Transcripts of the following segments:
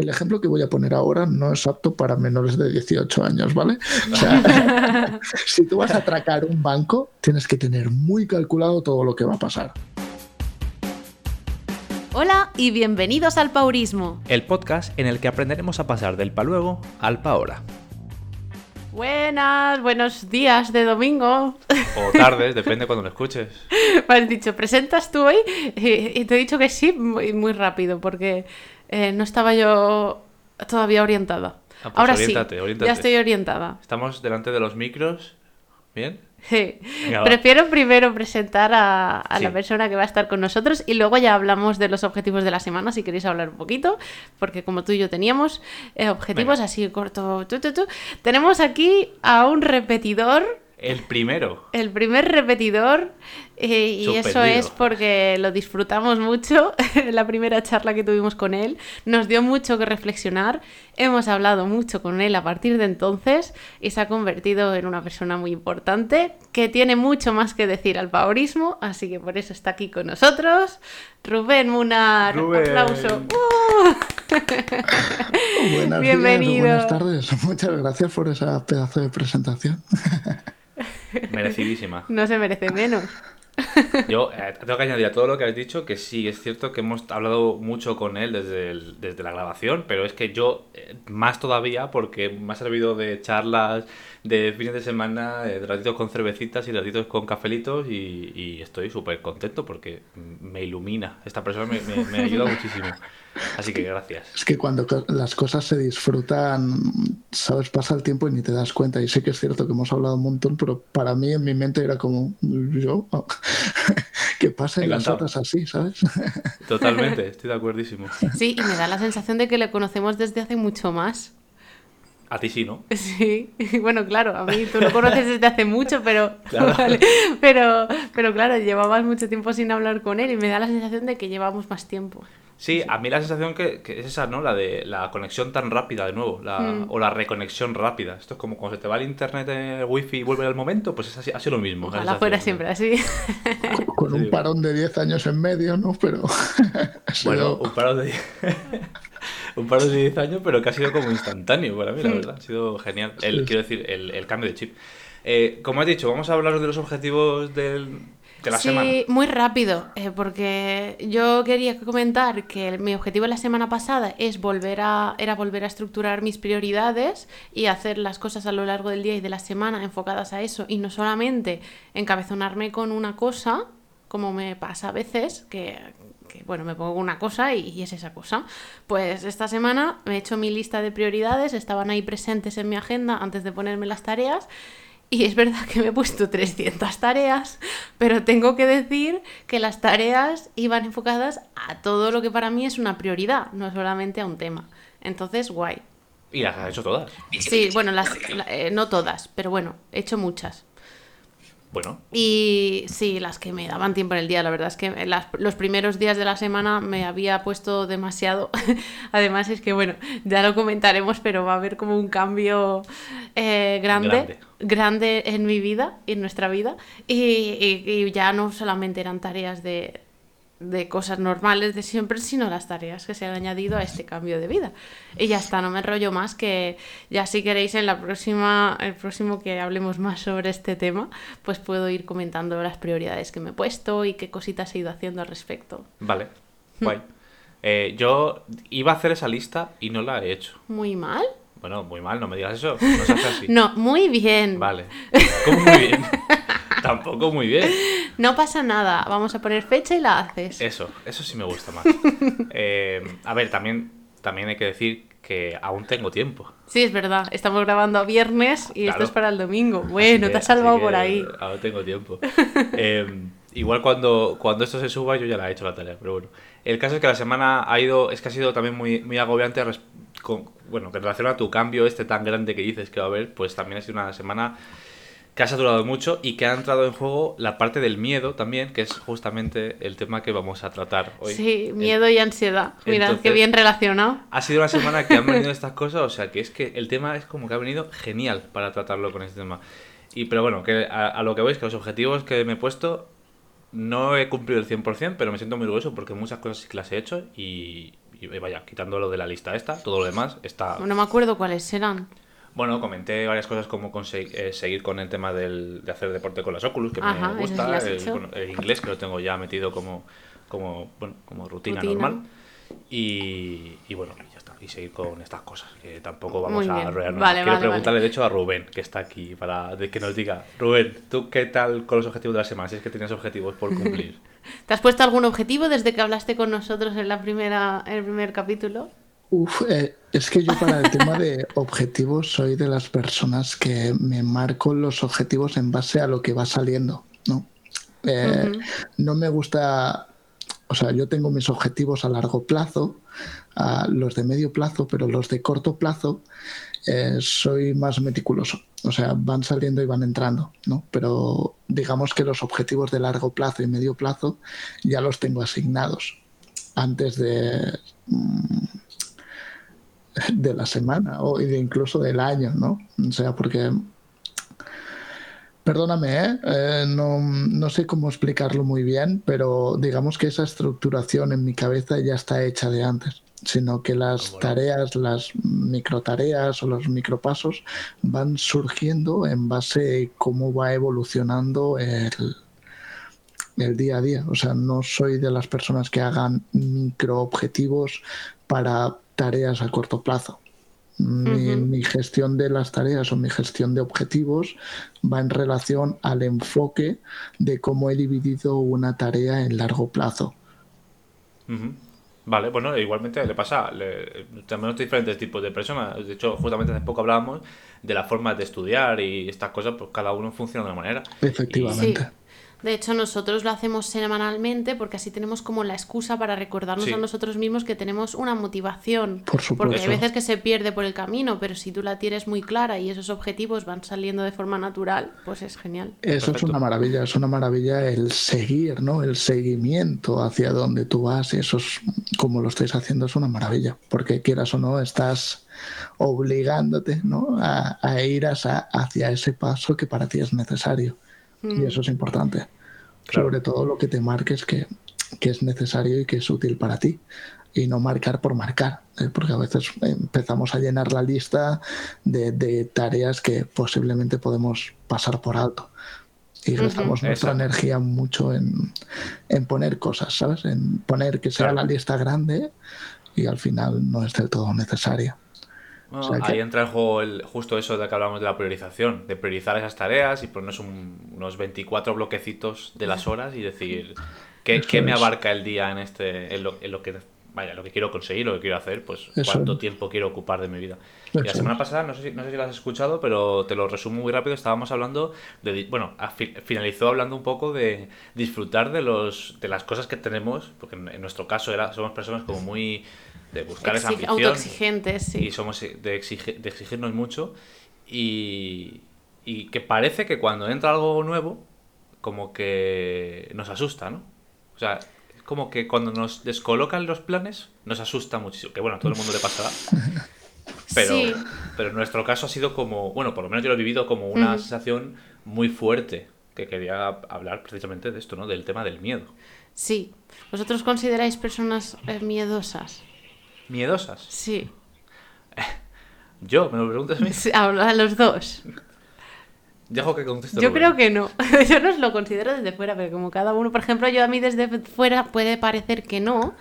el ejemplo que voy a poner ahora no es apto para menores de 18 años, ¿vale? O sea, si tú vas a atracar un banco, tienes que tener muy calculado todo lo que va a pasar. Hola y bienvenidos al Paurismo. El podcast en el que aprenderemos a pasar del pa luego al pa ahora. Buenas, buenos días de domingo. O tardes, depende cuando lo escuches. Me has dicho, ¿presentas tú hoy? Y, y te he dicho que sí, muy, muy rápido, porque eh, no estaba yo todavía orientada. Ah, pues Ahora oriéntate, sí, oriéntate. ya estoy orientada. Estamos delante de los micros. ¿Bien? Sí. Venga. Prefiero primero presentar a, a la persona que va a estar con nosotros y luego ya hablamos de los objetivos de la semana, si queréis hablar un poquito, porque como tú y yo teníamos eh, objetivos Venga. así corto. tu, tu, tu. Tenemos aquí a un repetidor El primero. el primer repetidor eh, y eso es porque lo disfrutamos mucho la primera charla que tuvimos con él nos dio mucho que reflexionar hemos hablado mucho con él a partir de entonces y se ha convertido en una persona muy importante que tiene mucho más que decir al paurismo así que por eso está aquí con nosotros Rubén Munar Rubén. aplauso ¡Uh! Buenas Bienvenido. días, buenas tardes. Muchas gracias por esa pedazo de presentación. Merecidísima. no se merece menos Yo eh, tengo que añadir a todo lo que has dicho que sí, es cierto que hemos hablado mucho con él desde, desde la grabación, pero es que yo eh, más todavía porque me ha servido de charlas de fines de semana, eh, de ratitos con cervecitas y ratitos con cafelitos y, y estoy súper contento porque me ilumina. Esta persona me, me- me ayuda muchísimo. Así que gracias. Es que cuando las cosas se disfrutan, sabes, pasa el tiempo y ni te das cuenta. Y sé que es cierto que hemos hablado un montón, pero para mí en mi mente era como, yo, que pasen las horas así, ¿sabes? Totalmente, estoy de acuerdísimo. sí y me da la sensación de que le conocemos desde hace mucho más A ti sí, ¿no? Sí, bueno, claro, a mí tú lo conoces desde hace mucho, pero, Claro. vale, pero, pero claro, llevabas mucho tiempo sin hablar con él y me da la sensación de que llevamos más tiempo. Sí, a mí la sensación que, que es esa, ¿no? La de la conexión tan rápida de nuevo, la, Mm. o la reconexión rápida. Esto es como cuando se te va el internet, el wifi y vuelve al momento, pues es así, ha sido lo mismo. la Ojalá fuera siempre así. Con un parón de 10 años en medio, ¿no? Pero Bueno, un paro de un paro de 10 años, pero que ha sido como instantáneo para mí, la verdad. Ha sido genial. El, quiero decir, el, el cambio de chip. Eh, como has dicho, vamos a hablar de los objetivos del, de la sí, semana. muy rápido, eh, porque yo quería comentar que mi objetivo la semana pasada es volver a, era volver a estructurar mis prioridades y hacer las cosas a lo largo del día y de la semana enfocadas a eso y no solamente encabezonarme con una cosa, como me pasa a veces, que, que, bueno, me pongo una cosa y, y es esa cosa. Pues esta semana me he hecho mi lista de prioridades, estaban ahí presentes en mi agenda antes de ponerme las tareas. Y es verdad que me he puesto 300 tareas, pero tengo que decir que las tareas iban enfocadas a todo lo que para mí es una prioridad, no solamente a un tema. Entonces, guay. Y las has hecho todas. Sí, bueno, las, la- eh, no todas, pero bueno, he hecho muchas. Bueno, Y sí, las que me daban tiempo en el día, la verdad es que las- los primeros días de la semana me había puesto demasiado. Además es que, bueno, ya lo comentaremos, pero va a haber como un cambio eh, grande, Grande. grande en mi vida, en nuestra vida. Y, y- y ya no solamente eran tareas de, de cosas normales de siempre, sino las tareas que se han añadido a este cambio de vida. Y ya está, no me enrollo más, que ya si queréis en la próxima, el próximo que hablemos más sobre este tema, pues puedo ir comentando las prioridades que me he puesto y qué cositas he ido haciendo al respecto. vale. Guay. Eh, yo iba a hacer esa lista y no la he hecho. ¿Muy mal? Bueno, muy mal, no me digas eso. No se hace así. No, muy bien. Vale. ¿Cómo muy bien? Tampoco muy bien. No pasa nada, vamos a poner fecha y la haces. Eso, eso sí me gusta más. Eh, a ver, también, también hay que decir que aún tengo tiempo. Sí, es verdad, estamos grabando a viernes y esto Claro. es para el domingo. Bueno, te has salvado por ahí. Aún tengo tiempo. Eh, igual cuando, cuando esto se suba yo ya la he hecho la tarea, pero bueno. El caso es que la semana ha ido, es que ha sido también muy, muy agobiante, con- bueno, que en relación a tu cambio este tan grande que dices que va a haber, pues también ha sido una semana que ha saturado mucho y que ha entrado en juego la parte del miedo también, que es justamente el tema que vamos a tratar hoy. Sí, miedo y ansiedad. Mira, qué bien relacionado. Ha sido una semana que han venido estas cosas, o sea que es que el tema es como que ha venido genial para tratarlo con este tema. Y pero bueno, que a, a lo que veis, que los objetivos que me he puesto no he cumplido el 100%, pero me siento muy orgulloso porque muchas cosas sí que las he hecho y, y, vaya, quitándolo de la lista esta, todo lo demás está... No me acuerdo cuáles serán. Bueno, comenté varias cosas como eh, seguir con el tema del, de hacer deporte con las Oculus, que me gusta. El, inglés, que lo tengo ya metido como, como, bueno, como rutina, normal. Y, y, bueno, ya está. Y seguir con estas cosas, que tampoco vamos a arruinarnos. Quiero preguntarle, de hecho, a Rubén, que está aquí, para que nos diga. Rubén, ¿tú qué tal con los objetivos de la semana? Si es que tienes objetivos por cumplir. ¿Te has puesto algún objetivo desde que hablaste con nosotros en, la primera, en el primer capítulo? Uf, eh, es que yo para el tema de objetivos soy de las personas que me marco los objetivos en base a lo que va saliendo, ¿no? Eh, no me gusta, o sea, yo tengo mis objetivos a largo plazo, a los de medio plazo, pero los de corto plazo eh, soy más meticuloso. O sea, van saliendo y van entrando, ¿no? Pero digamos que los objetivos de largo plazo y medio plazo ya los tengo asignados antes de... Mm, de la semana o incluso del año, ¿no? O sea, porque Perdóname, ¿eh? Eh, no, no, sé cómo explicarlo muy bien, pero digamos que esa estructuración en mi cabeza ya está hecha de antes, sino que las tareas, las microtareas o los micropasos van surgiendo en base a cómo va evolucionando el, el día a día. O sea, no soy de las personas que hagan microobjetivos para tareas a corto plazo. Mi, gestión de las tareas o mi gestión de objetivos va en relación al enfoque de cómo he dividido una tarea en largo plazo. Vale, bueno, igualmente le pasa, tenemos diferentes tipos de personas. De hecho, justamente hace poco hablábamos de la forma de estudiar y estas cosas, pues cada uno funciona de una manera. Efectivamente. De hecho, nosotros lo hacemos semanalmente porque así tenemos como la excusa para recordarnos a nosotros mismos que tenemos una motivación. Por supuesto. Porque hay veces que se pierde por el camino, pero si tú la tienes muy clara y esos objetivos van saliendo de forma natural, pues es genial. Eso es una maravilla, es una maravilla el seguir, ¿no? El seguimiento hacia donde tú vas y eso es, como lo estáis haciendo, es una maravilla. Porque quieras o no, estás obligándote ¿no? a, ir hacia ese paso que para ti es necesario. Y mm. eso es importante. Sobre todo lo que te marques que, es necesario y que es útil para ti. Y no marcar por marcar. ¿eh? Porque a veces empezamos a llenar la lista de, tareas que posiblemente podemos pasar por alto. Y gastamos nuestra energía mucho en, poner cosas, ¿sabes? En poner que sea la lista grande y al final no es del todo necesaria ahí entra en juego el, justo eso de que hablamos de la priorización, de priorizar esas tareas y ponernos unos 24 bloquecitos de las horas y decir qué, qué me abarca el día en este en lo, que vaya, lo que quiero conseguir, lo que quiero hacer, pues cuánto tiempo quiero ocupar de mi vida. Y la semana pasada, no sé, si, no sé si lo has escuchado, pero te lo resumo muy rápido, estábamos hablando de, bueno, finalizó hablando un poco de disfrutar de los de las cosas que tenemos, porque en, nuestro caso era, somos personas como muy de buscar esa ambición. Autoexigentes, sí. Y somos de, de exigirnos mucho. Y, y que parece que cuando entra algo nuevo, como que nos asusta, ¿no? O sea, como que cuando nos descolocan los planes, nos asusta muchísimo. Que bueno, a todo el mundo le pasará. Pero, pero en nuestro caso ha sido como, bueno, por lo menos yo lo he vivido como una sensación muy fuerte, que quería hablar precisamente de esto, ¿no? Del tema del miedo. Sí. ¿Vosotros consideráis personas eh, miedosas? ¿Miedosas? Sí. ¿Yo? ¿Me lo preguntas a mí? a los dos. Dejo que conteste. Yo creo que no. yo no lo considero desde fuera, pero como cada uno, por ejemplo, yo a mí desde fuera puede parecer que no,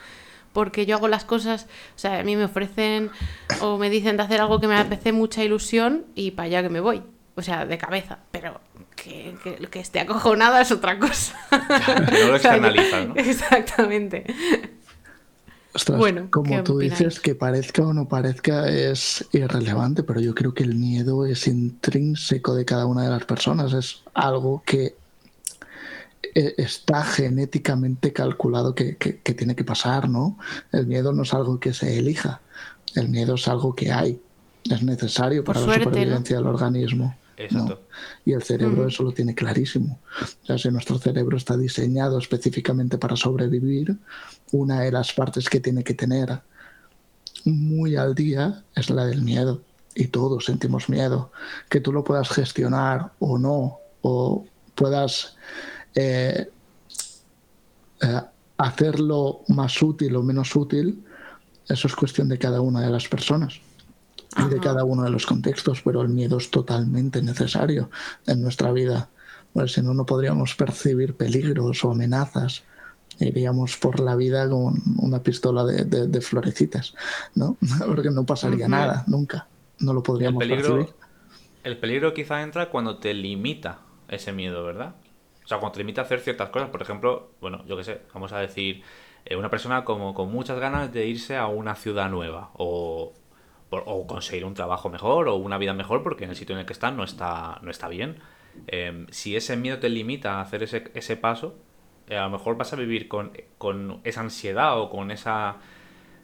porque yo hago las cosas, o sea, a mí me ofrecen o me dicen de hacer algo que me hace mucha ilusión y para allá que me voy. O sea, de cabeza, pero que, que, que esté acojonada es otra cosa. no lo externalizan, ¿no? Exactamente bueno, como tú dices, que parezca o no parezca es irrelevante, pero yo creo que el miedo es intrínseco de cada una de las personas, es algo que eh, está genéticamente calculado que, tiene que pasar, ¿no? El miedo no es algo que se elija, el miedo es algo que hay, es necesario para la supervivencia del organismo. Y el cerebro eso lo tiene clarísimo. O sea, si nuestro cerebro está diseñado específicamente para sobrevivir, una de las partes que tiene que tener muy al día es la del miedo. Y todos sentimos miedo. Que tú lo puedas gestionar o no, o puedas eh, eh, hacerlo más útil o menos útil, Eso es cuestión de cada una de las personas y de cada uno de los contextos, pero el miedo es totalmente necesario en nuestra vida. Pues si no, no podríamos percibir peligros o amenazas. Iríamos por la vida con una pistola de, florecitas, ¿no? Porque no pasaría nada, nunca. No lo podríamos el peligro, percibir. El peligro quizá entra cuando te limita ese miedo, ¿verdad? O sea, cuando te limita a hacer ciertas cosas. Por ejemplo, bueno, yo qué sé, vamos a decir, eh, una persona como con muchas ganas de irse a una ciudad nueva o, o conseguir un trabajo mejor o una vida mejor porque en el sitio en el que está no está, no está bien. Em, si ese miedo te limita a hacer ese, ese paso, a lo mejor vas a vivir con, esa ansiedad o con esa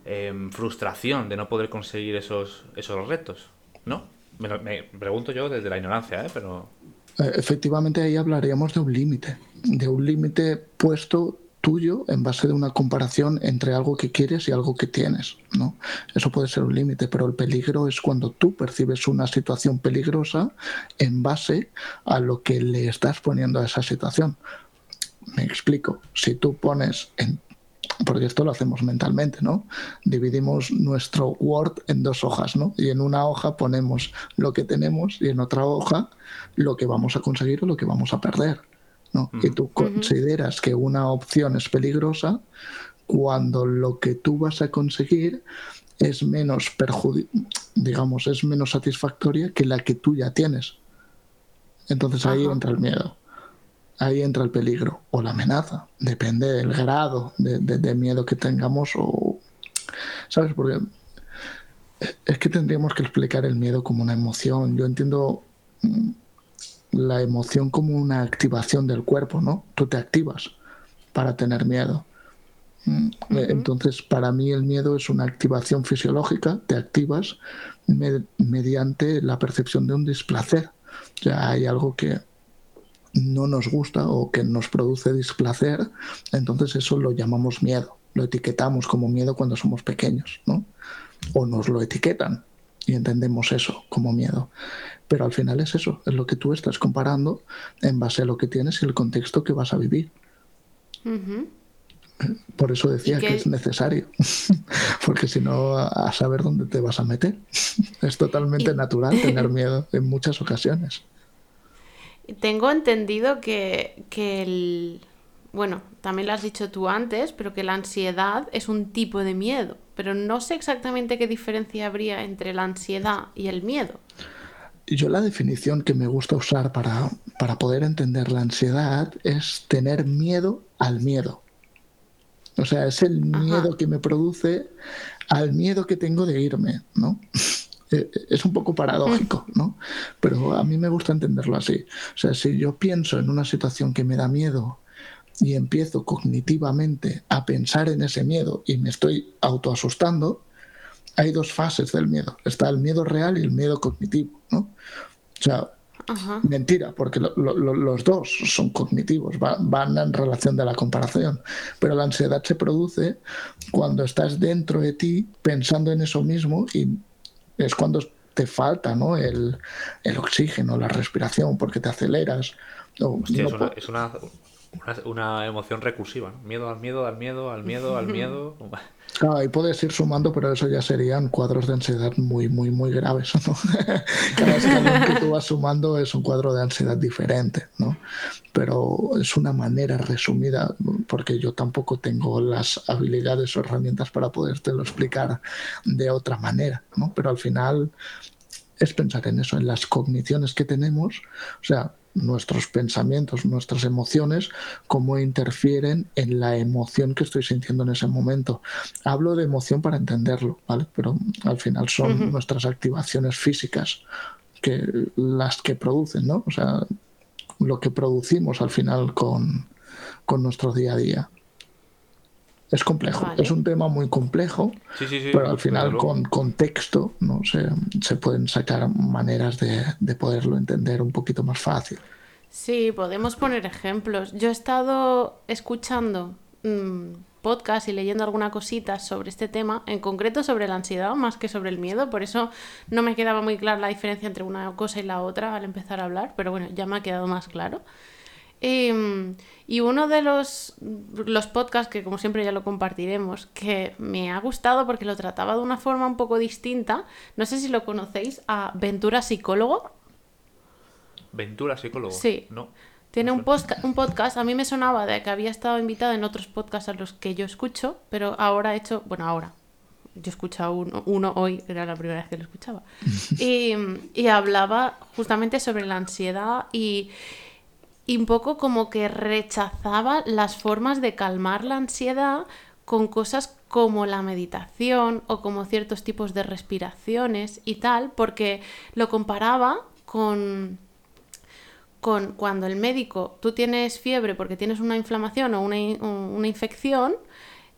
em, frustración de no poder conseguir esos, esos retos, ¿no? Me, me pregunto yo desde la ignorancia, ¿eh? Pero... Eh, efectivamente ahí hablaríamos de un límite, de un límite puesto tuyo en base de una comparación entre algo que quieres y algo que tienes, ¿no? Eso puede ser un límite, pero el peligro es cuando tú percibes una situación peligrosa en base a lo que le estás poniendo a esa situación. Me explico. Si tú pones en porque esto lo hacemos mentalmente, ¿no? Dividimos nuestro Word en dos hojas, ¿no? Y en una hoja ponemos lo que tenemos y en otra hoja lo que vamos a conseguir o lo que vamos a perder. ¿no? Que tú consideras que una opción es peligrosa cuando lo que tú vas a conseguir es menos digamos, es menos satisfactoria que la que tú ya tienes. Entonces ahí entra el miedo. Ahí entra el peligro o la amenaza. Depende del grado de, de miedo que tengamos o... ¿Sabes? Porque es que tendríamos que explicar el miedo como una emoción. Yo entiendo mm, la emoción como una activación del cuerpo, ¿no? Tú te activas para tener miedo. Mm, entonces, para mí el miedo es una activación fisiológica, te activas mediante la percepción de un displacer. O sea, hay algo que no nos gusta o que nos produce displacer, entonces eso lo llamamos miedo, lo etiquetamos como miedo cuando somos pequeños, ¿no? O nos lo etiquetan y entendemos eso como miedo. Pero al final es eso, es lo que tú estás comparando en base a lo que tienes y el contexto que vas a vivir. Por eso decía que... es necesario, porque si no, a saber dónde te vas a meter. Es totalmente natural tener miedo en muchas ocasiones. Tengo entendido que, que el... Bueno, también lo has dicho tú antes, pero que la ansiedad es un tipo de miedo. Pero no sé exactamente qué diferencia habría entre la ansiedad y el miedo yo la definición que me gusta usar para, para poder entender la ansiedad es tener miedo al miedo. O sea, es el miedo que me produce al miedo que tengo de irme, ¿no? Eh, es un poco paradójico, ¿no? Pero a mí me gusta entenderlo así. O sea, si yo pienso en una situación que me da miedo y empiezo cognitivamente a pensar en ese miedo y me estoy autoasustando, hay dos fases del miedo. Está el miedo real y el miedo cognitivo, ¿no? O sea, mentira, porque los dos son cognitivos, van en relación de la comparación. Pero la ansiedad se produce cuando estás dentro de ti pensando en eso mismo y es cuando te falta ¿no? el, oxígeno, la respiración, porque te aceleras. es, una, una, emoción recursiva. Miedo al miedo, al miedo, al miedo, al miedo. Claro, ahí puedes ir sumando, pero eso ya serían cuadros de ansiedad muy, muy, muy graves. ¿no? Cada escalón que tú vas sumando es un cuadro de ansiedad diferente, ¿no? Pero es una manera resumida, porque yo tampoco tengo las habilidades o herramientas para podértelo explicar de otra manera, ¿no? Pero al final es pensar en eso, en las cogniciones que tenemos, o sea, nuestros pensamientos, nuestras emociones, cómo interfieren en la emoción que estoy sintiendo en ese momento. Hablo de emoción para entenderlo, ¿vale? Pero al final son nuestras activaciones físicas que las que producen, ¿no? O sea, lo que producimos al final con, con nuestro día a día. Es complejo, es un tema muy complejo, pero al final con contexto ¿no? se, se pueden sacar maneras de, de, poderlo entender un poquito más fácil. Sí, podemos poner ejemplos. Yo he estado escuchando mmm, podcast y leyendo alguna cosita sobre este tema, en concreto sobre la ansiedad más que sobre el miedo, por eso no me quedaba muy clara la diferencia entre una cosa y la otra al empezar a hablar, pero bueno, ya me ha quedado más claro. Y uno de los, los podcasts, que como siempre ya lo compartiremos, que me ha gustado porque lo trataba de una forma un poco distinta, no sé si lo conocéis, a Ventura Psicólogo. Ventura Psicólogo. Sí. No. Tiene un, un podcast, a mí me sonaba de que había estado invitado en otros podcasts a los que yo escucho, pero ahora he hecho, bueno, ahora, yo he escuchado uno, uno hoy, era la primera vez que lo escuchaba, y, y hablaba justamente sobre la ansiedad y, y un poco como que rechazaba las formas de calmar la ansiedad con cosas como la meditación o como ciertos tipos de respiraciones y tal, porque lo comparaba con con cuando el médico, tú tienes fiebre porque tienes una inflamación o una, infección,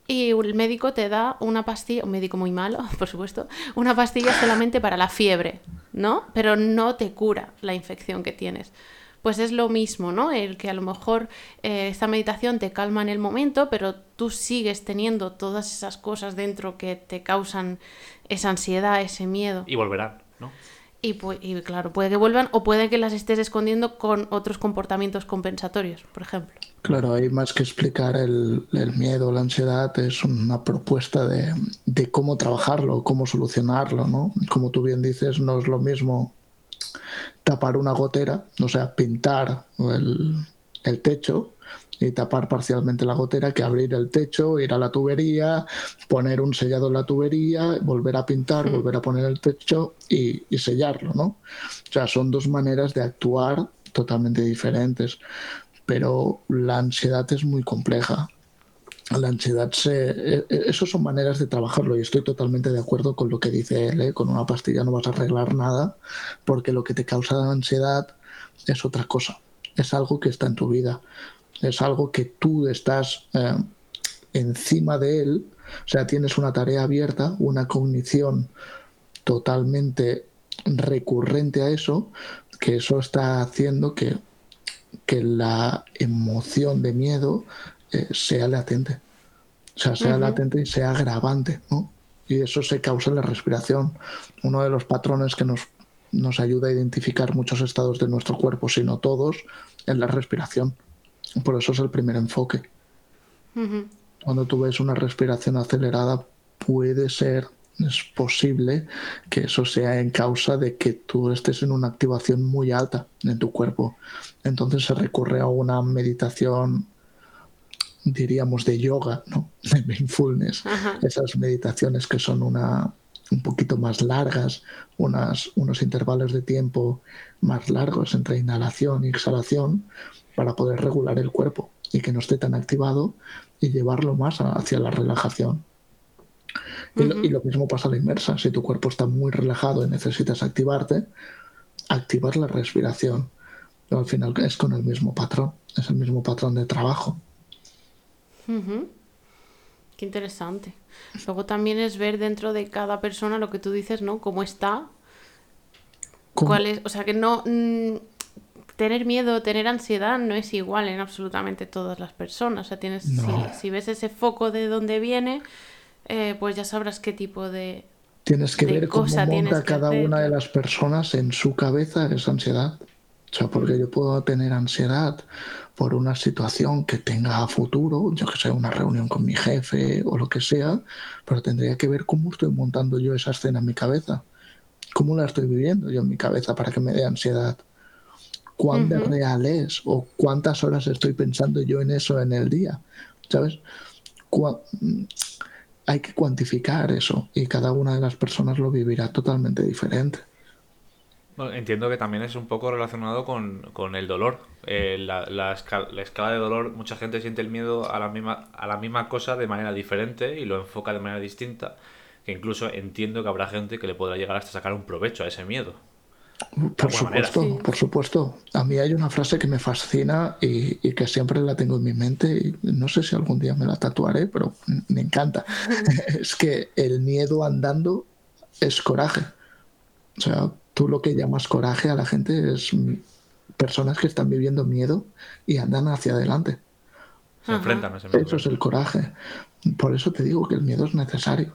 y el médico te da una pastilla, un médico muy malo, por supuesto, una pastilla solamente para la fiebre, ¿no? Pero no te cura la infección que tienes. Pues es lo mismo, ¿no? El que a lo mejor eh, esta meditación te calma en el momento, pero tú sigues teniendo todas esas cosas dentro que te causan esa ansiedad, ese miedo. Y volverán, ¿no? Y, claro, puede que vuelvan o puede que las estés escondiendo con otros comportamientos compensatorios, por ejemplo. Claro, hay más que explicar el, miedo, la ansiedad, es una propuesta de, cómo trabajarlo, cómo solucionarlo, ¿no? Como tú bien dices, no es lo mismo tapar una gotera, o sea, pintar el, el techo, y tapar parcialmente la gotera que abrir el techo, ir a la tubería, poner un sellado en la tubería, volver a pintar, volver a poner el techo y, sellarlo, ¿no? O sea, son dos maneras de actuar totalmente diferentes, pero la ansiedad es muy compleja. La ansiedad se... E, e, eso son maneras de trabajarlo y estoy totalmente de acuerdo con lo que dice él. ¿eh? Con una pastilla no vas a arreglar nada porque lo que te causa la ansiedad es otra cosa. Es algo que está en tu vida es algo que tú estás eh, encima de él, o sea, tienes una tarea abierta, una cognición totalmente recurrente a eso, que eso está haciendo que, que la emoción de miedo eh, sea latente. O sea, sea latente y sea agravante, ¿no? Y eso se causa en la respiración. Uno de los patrones que nos, nos ayuda a identificar muchos estados de nuestro cuerpo, si no todos, es la respiración. Por eso es el primer enfoque. Cuando tú ves una respiración acelerada, puede ser, es posible que eso sea en causa de que tú estés en una activación muy alta en tu cuerpo. Entonces se recurre a una meditación, diríamos, de yoga, ¿no? De mindfulness. Esas meditaciones que son una, un poquito más largas, unas, unos intervalos de tiempo más largos entre inhalación y exhalación, para poder regular el cuerpo y que no esté tan activado y llevarlo más hacia la relajación. y, lo, mismo pasa a la inversa. Si tu cuerpo está muy relajado y necesitas activarte, activar la respiración. Pero al final es con el mismo patrón, es el mismo patrón de trabajo. Qué interesante. Luego también es ver dentro de cada persona lo que tú dices, ¿no? Cómo está. ¿Cuál es? O sea, que no. Mm, tener miedo, tener ansiedad no es igual en absolutamente todas las personas. O sea, tienes, si, ves ese foco de dónde viene, eh, pues ya sabrás qué tipo de. Tienes que ver cómo monta cada una de las personas en su cabeza esa ansiedad. O sea, porque yo puedo tener ansiedad por una situación que tenga a futuro, yo que sé, una reunión con mi jefe o lo que sea, pero tendría que ver cómo estoy montando yo esa escena en mi cabeza. ¿Cómo la estoy viviendo yo en mi cabeza para que me dé ansiedad? cuán real es o cuántas horas estoy pensando yo en eso en el día, ¿sabes? hay que cuantificar eso y cada una de las personas lo vivirá totalmente diferente. Entiendo que también es un poco relacionado con, el dolor. Eh, la, escala, de dolor, mucha gente siente el miedo a la, misma, a la misma cosa de manera diferente y lo enfoca de manera distinta, que incluso entiendo que habrá gente que le podrá llegar hasta sacar un provecho a ese miedo. Por supuesto, por supuesto. A mí hay una frase que me fascina y, que siempre la tengo en mi mente y no sé si algún día me la tatuaré, pero me encanta. es que el miedo andando es coraje. O sea, tú lo que llamas coraje a la gente es personas que están viviendo miedo y andan hacia adelante. Se enfrentan a ese miedo. Eso es el coraje. Por eso te digo que el miedo es necesario.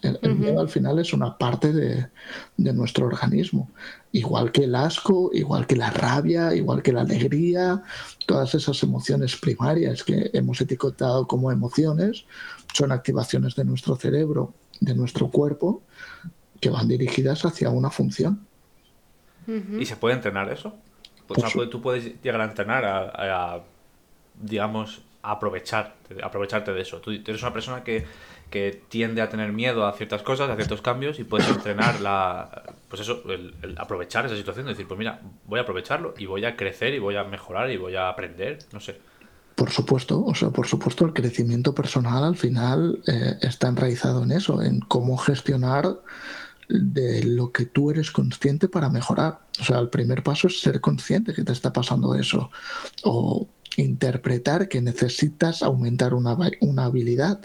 El, miedo al final es una parte de, nuestro organismo. Igual que el asco, igual que la rabia, igual que la alegría, todas esas emociones primarias que hemos etiquetado como emociones son activaciones de nuestro cerebro, de nuestro cuerpo, que van dirigidas hacia una función. ¿Y se puede entrenar eso? Pues, tú puedes llegar a entrenar a, digamos, aprovechar, aprovecharte de eso. Tú eres una persona que, tiende a tener miedo a ciertas cosas, a ciertos cambios y puedes entrenar la, pues eso, el, aprovechar esa situación, decir, pues mira, voy a aprovecharlo y voy a crecer y voy a mejorar y voy a aprender, no sé. Por supuesto, o sea, por supuesto, el crecimiento personal al final eh, está enraizado en eso, en cómo gestionar de lo que tú eres consciente para mejorar. O sea, el primer paso es ser consciente que te está pasando eso. O interpretar que necesitas aumentar una, una habilidad.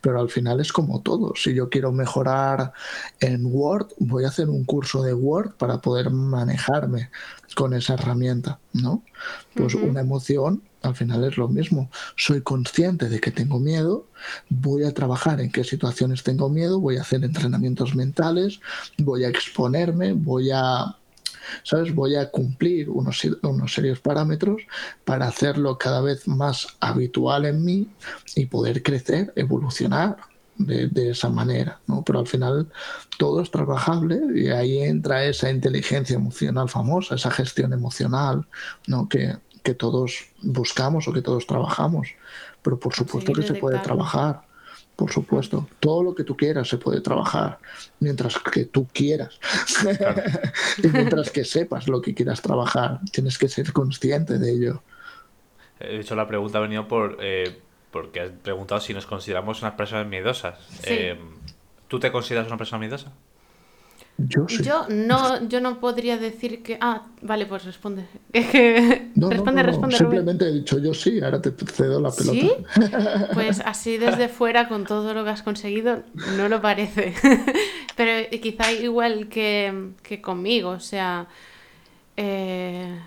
Pero al final es como todo. Si yo quiero mejorar en Word, voy a hacer un curso de Word para poder manejarme con esa herramienta, ¿no? Pues una emoción al final es lo mismo. Soy consciente de que tengo miedo, voy a trabajar en qué situaciones tengo miedo, voy a hacer entrenamientos mentales, voy a exponerme, voy a ¿sabes? Voy a cumplir unos, unos serios parámetros para hacerlo cada vez más habitual en mí y poder crecer, evolucionar de, esa manera, ¿no? Pero al final todo es trabajable y ahí entra esa inteligencia emocional famosa, esa gestión emocional, ¿no? Que, que todos buscamos o que todos trabajamos. Pero por supuesto que se puede trabajar por supuesto. Todo lo que tú quieras se puede trabajar, mientras que tú quieras. y mientras que sepas lo que quieras trabajar, tienes que ser consciente de ello. De hecho, la pregunta ha venido por, eh, porque has preguntado si nos consideramos unas personas miedosas. Eh, ¿Tú te consideras una persona miedosa? Yo, no, yo no podría decir que. Ah, vale, pues responde. responde, responde. Simplemente he dicho yo sí, ahora te cedo la pelota. ¿Sí? Pues así desde fuera, con todo lo que has conseguido, no lo parece. Pero quizá igual que, conmigo, o sea. Eh,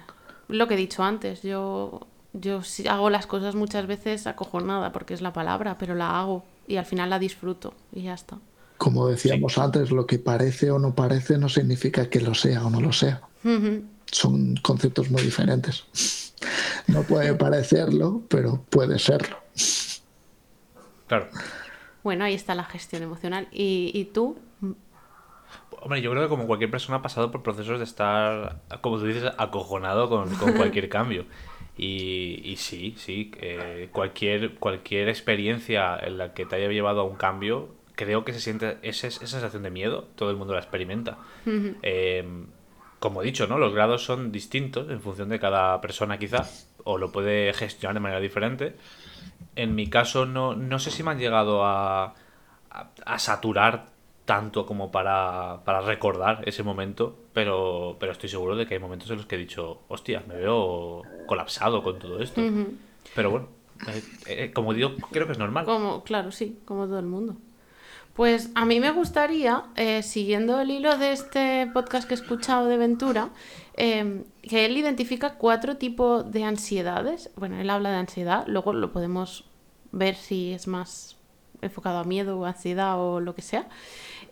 lo que he dicho antes, yo, yo hago las cosas muchas veces acojonada, porque es la palabra, pero la hago y al final la disfruto y ya está. Como decíamos antes, lo que parece o no parece no significa que lo sea o no lo sea. Son conceptos muy diferentes. No puede parecerlo, pero puede serlo. Claro. Bueno, ahí está la gestión emocional. ¿Y, tú? Hombre, yo creo que como cualquier persona ha pasado por procesos de estar, como tú dices, acojonado con, cualquier cambio. Y, sí, sí, cualquier, cualquier experiencia en la que te haya llevado a un cambio creo que se siente esa, esa sensación de miedo, todo el mundo la experimenta. Em, como he dicho, ¿no? Los grados son distintos en función de cada persona quizá, o lo puede gestionar de manera diferente. En mi caso no, no sé si me han llegado a, a, saturar tanto como para, para, recordar ese momento, pero, pero estoy seguro de que hay momentos en los que he dicho, hostia, me veo colapsado con todo esto. Pero bueno, eh, eh, como digo, creo que es normal. Como, claro, sí, como todo el mundo. Pues a mí me gustaría, eh, siguiendo el hilo de este podcast que he escuchado de Ventura, em, que él identifica cuatro tipos de ansiedades. Bueno, él habla de ansiedad, luego lo podemos ver si es más enfocado a miedo o ansiedad o lo que sea.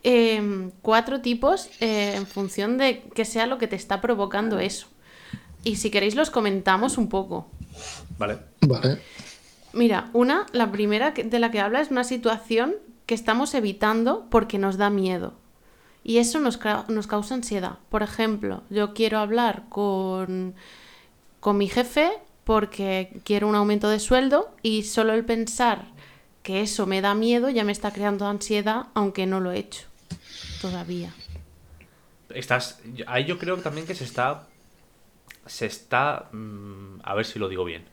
Em, cuatro tipos eh, en función de que sea lo que te está provocando eso. Y si queréis los comentamos un poco. Vale. Vale. Mira, una, la primera de la que habla es una situación que estamos evitando porque nos da miedo. Y eso nos, nos causa ansiedad. Por ejemplo, yo quiero hablar con, con mi jefe porque quiero un aumento de sueldo y solo el pensar que eso me da miedo ya me está creando ansiedad, aunque no lo he hecho todavía. Estás, ahí yo creo también que se está, se está, mm, a ver si lo digo bien,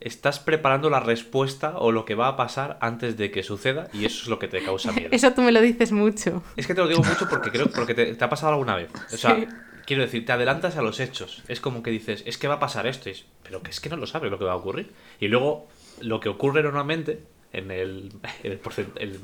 estás preparando la respuesta o lo que va a pasar antes de que suceda y eso es lo que te causa miedo. Eso tú me lo dices mucho. Es que te lo digo mucho porque creo porque te, ha pasado alguna vez. O sea, quiero decir, te adelantas a los hechos. Es como que dices, es que va a pasar esto, pero que es que no lo sabes lo que va a ocurrir. Y luego lo que ocurre normalmente en el, el,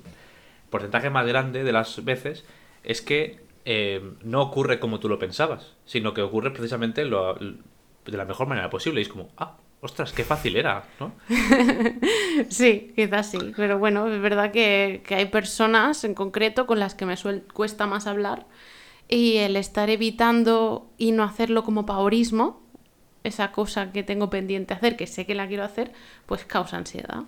porcentaje más grande de las veces es que eh, no ocurre como tú lo pensabas, sino que ocurre precisamente lo, de la mejor manera posible. Y es como, ah, ostras, qué fácil era, ¿no? sí, quizás sí, pero bueno, es verdad que, hay personas en concreto con las que me cuesta más hablar y el estar evitando y no hacerlo como paurismo, esa cosa que tengo pendiente hacer, que sé que la quiero hacer, pues causa ansiedad.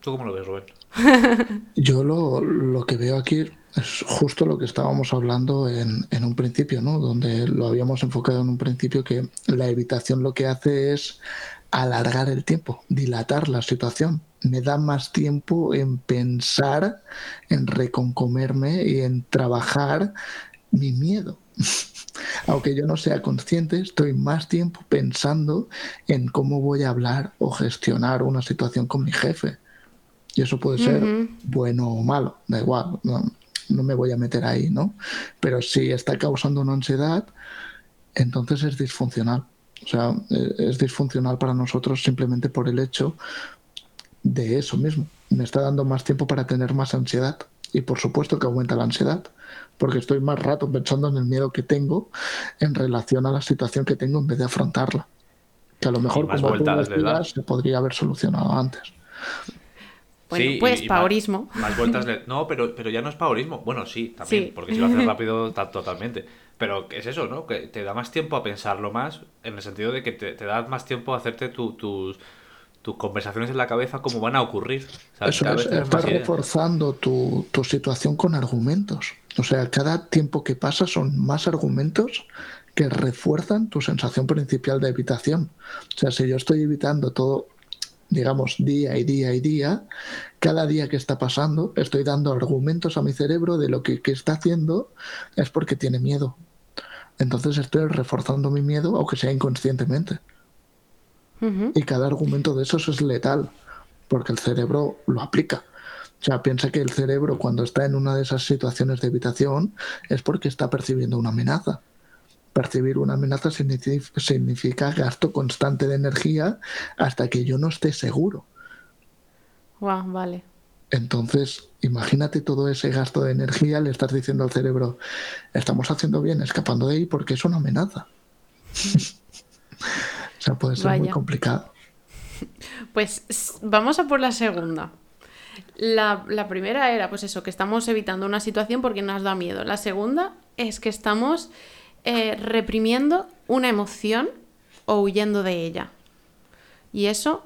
¿Tú cómo lo ves, Rubén? Yo lo, lo que veo aquí es justo lo que estábamos hablando en, en, un principio, ¿no? Donde lo habíamos enfocado en un principio que la evitación lo que hace es alargar el tiempo, dilatar la situación. Me da más tiempo en pensar, en reconcomerme y en trabajar mi miedo. Aunque yo no sea consciente, estoy más tiempo pensando en cómo voy a hablar o gestionar una situación con mi jefe. Y eso puede ser bueno o malo, da igual. No, no me voy a meter ahí, ¿no? Pero si está causando una ansiedad, entonces es disfuncional. O sea, eh, es disfuncional para nosotros simplemente por el hecho de eso mismo. Me está dando más tiempo para tener más ansiedad. Y por supuesto que aumenta la ansiedad, porque estoy más rato pensando en el miedo que tengo en relación a la situación que tengo en vez de afrontarla. Que a lo mejor como se podría haber solucionado antes. Bueno, pues paurismo. Más, vueltas No, pero, pero ya no es paurismo. Bueno, sí, también, porque si lo haces rápido, totalmente. Pero es eso, ¿no? Que te da más tiempo a pensarlo más, en el sentido de que te, da más tiempo a hacerte tus, tus conversaciones en la cabeza como van a ocurrir. Eso es, estás reforzando tu, tu situación con argumentos. O sea, cada tiempo que pasa son más argumentos que refuerzan tu sensación principal de evitación. O sea, si yo estoy evitando todo digamos, día y día y día, cada día que está pasando, estoy dando argumentos a mi cerebro de lo que, está haciendo es porque tiene miedo. Entonces estoy reforzando mi miedo, aunque sea inconscientemente. Y cada argumento de esos es letal, porque el cerebro lo aplica. O sea, piensa que el cerebro cuando está en una de esas situaciones de evitación es porque está percibiendo una amenaza percibir una amenaza significa gasto constante de energía hasta que yo no esté seguro. Wow, vale. Entonces, imagínate todo ese gasto de energía, le estás diciendo al cerebro, estamos haciendo bien escapando de ahí porque es una amenaza. o sea, puede ser muy complicado. Pues vamos a por la segunda. La, la, primera era, pues eso, que estamos evitando una situación porque nos da miedo. La segunda es que estamos eh, reprimiendo una emoción o huyendo de ella. Y eso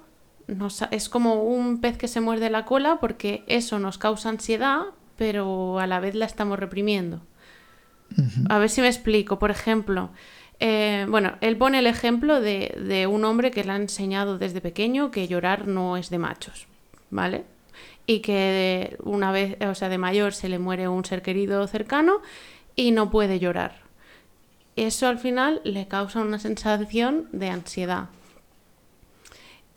es como un pez que se muerde la cola porque eso nos causa ansiedad, pero a la vez la estamos reprimiendo. A ver si me explico. Por ejemplo, eh, bueno, él pone el ejemplo de, de, un hombre que le ha enseñado desde pequeño que llorar no es de machos, ¿vale? Y que una vez, o sea, de mayor se le muere un ser querido cercano y no puede llorar eso al final le causa una sensación de ansiedad.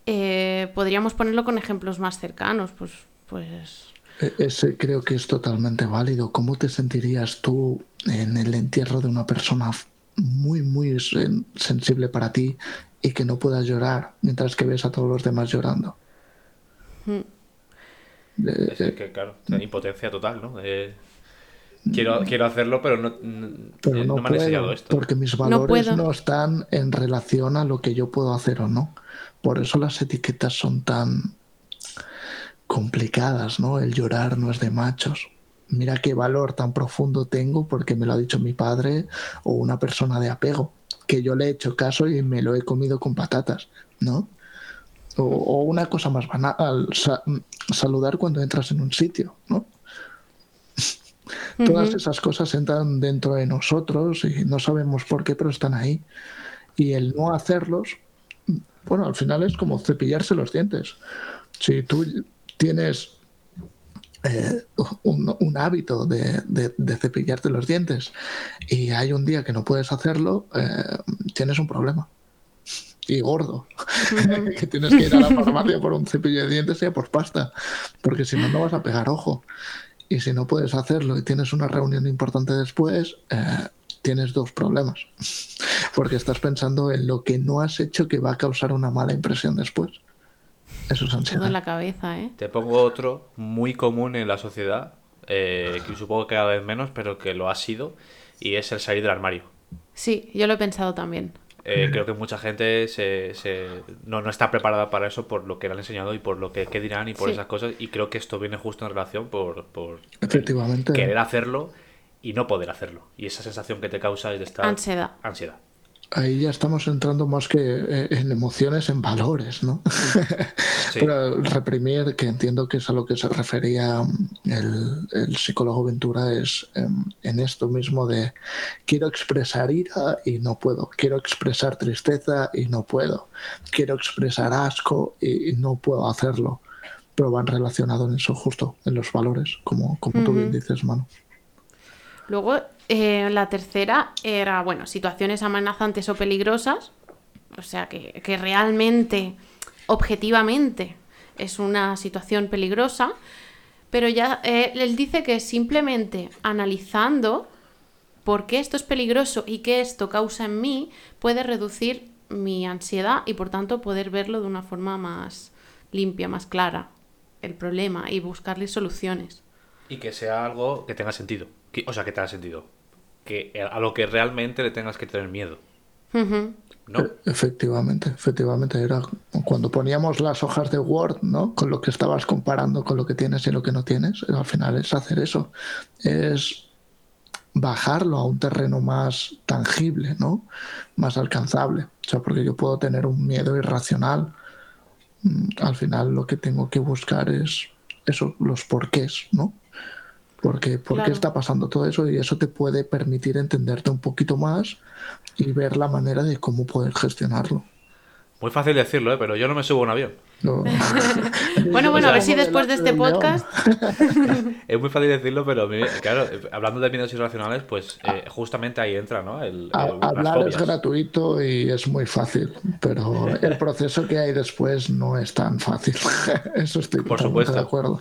Eh, podríamos ponerlo con ejemplos más cercanos, pues, pues... E-, ese creo que es totalmente válido. ¿Cómo te sentirías tú en el entierro de una persona muy, muy sensible para ti y que no puedas llorar mientras que ves a todos los demás llorando? Hmm. es que, claro, impotencia total, ¿no? Quiero, quiero hacerlo, pero no, no, me han enseñado esto. Porque mis valores no, están en relación a lo que yo puedo hacer o no. Por eso las etiquetas son tan complicadas, ¿no? El llorar no es de machos. Mira qué valor tan profundo tengo porque me lo ha dicho mi padre o una persona de apego, que yo le he hecho caso y me lo he comido con patatas, ¿no? O, una cosa más banal, saludar cuando entras en un sitio, ¿no? Todas esas cosas entran dentro de nosotros y no sabemos por qué, pero están ahí. Y el no hacerlos, bueno, al final es como cepillarse los dientes. Si tú tienes eh, un, hábito de, cepillarte los dientes y hay un día que no puedes hacerlo, eh, tienes un problema. Y gordo. que tienes que ir a la farmacia por un cepillo de dientes y por pasta. Porque si no, no vas a pegar ojo. Y si no puedes hacerlo y tienes una reunión importante después, eh, tienes dos problemas. Porque estás pensando en lo que no has hecho que va a causar una mala impresión después. Eso es ansiedad. en la cabeza, ¿eh? Te pongo otro muy común en la sociedad, eh, que supongo que cada vez menos, pero que lo ha sido, y es el salir del armario. Sí, yo lo he pensado también. Eh, creo que mucha gente se, no, no, está preparada para eso por lo que le han enseñado y por lo que, dirán y por esas cosas. Y creo que esto viene justo en relación por, por Efectivamente. querer hacerlo y no poder hacerlo. Y esa sensación que te causa es de estar... Ansiedad. Ansiedad. Ahí ya estamos entrando más que eh, en emociones, en valores, ¿no? Pero reprimir, que entiendo que es a lo que se refería mm, el, psicólogo Ventura, es em, en esto mismo de quiero expresar ira y no puedo, quiero expresar tristeza y no puedo, quiero expresar asco y, no puedo hacerlo. Pero van relacionados en eso justo, en los valores, como, como tú bien dices, Manu. Luego, eh, la tercera era, bueno, situaciones amenazantes o peligrosas. O sea, que, realmente, objetivamente, es una situación peligrosa. Pero ya eh, él dice que simplemente analizando por qué esto es peligroso y qué esto causa en mí, puede reducir mi ansiedad y por tanto poder verlo de una forma más limpia, más clara, el problema y buscarle soluciones. Y que sea algo que tenga sentido. O sea, que tenga sentido. Que a lo que realmente le tengas que tener miedo. ¿No? Efectivamente, efectivamente. Era cuando poníamos las hojas de Word, ¿no? Con lo que estabas comparando con lo que tienes y lo que no tienes. Al final es hacer eso. Es bajarlo a un terreno más tangible, ¿no? Más alcanzable. O sea, porque yo puedo tener un miedo irracional. Mm, al final lo que tengo que buscar es eso, los porqués, ¿no? Porque, ¿Por qué está pasando todo eso? Y eso te puede permitir entenderte un poquito más y ver la manera de cómo poder gestionarlo. Muy fácil decirlo, ¿eh? pero yo no me subo a un avión. bueno, bueno, a ver si después de este podcast. es muy fácil decirlo, pero claro, hablando de miedos irracionales, pues eh, justamente ahí entra, ¿no? El, hablar es gratuito y es muy fácil, pero el proceso que hay después no es tan fácil. Eso estoy Por supuesto. de acuerdo.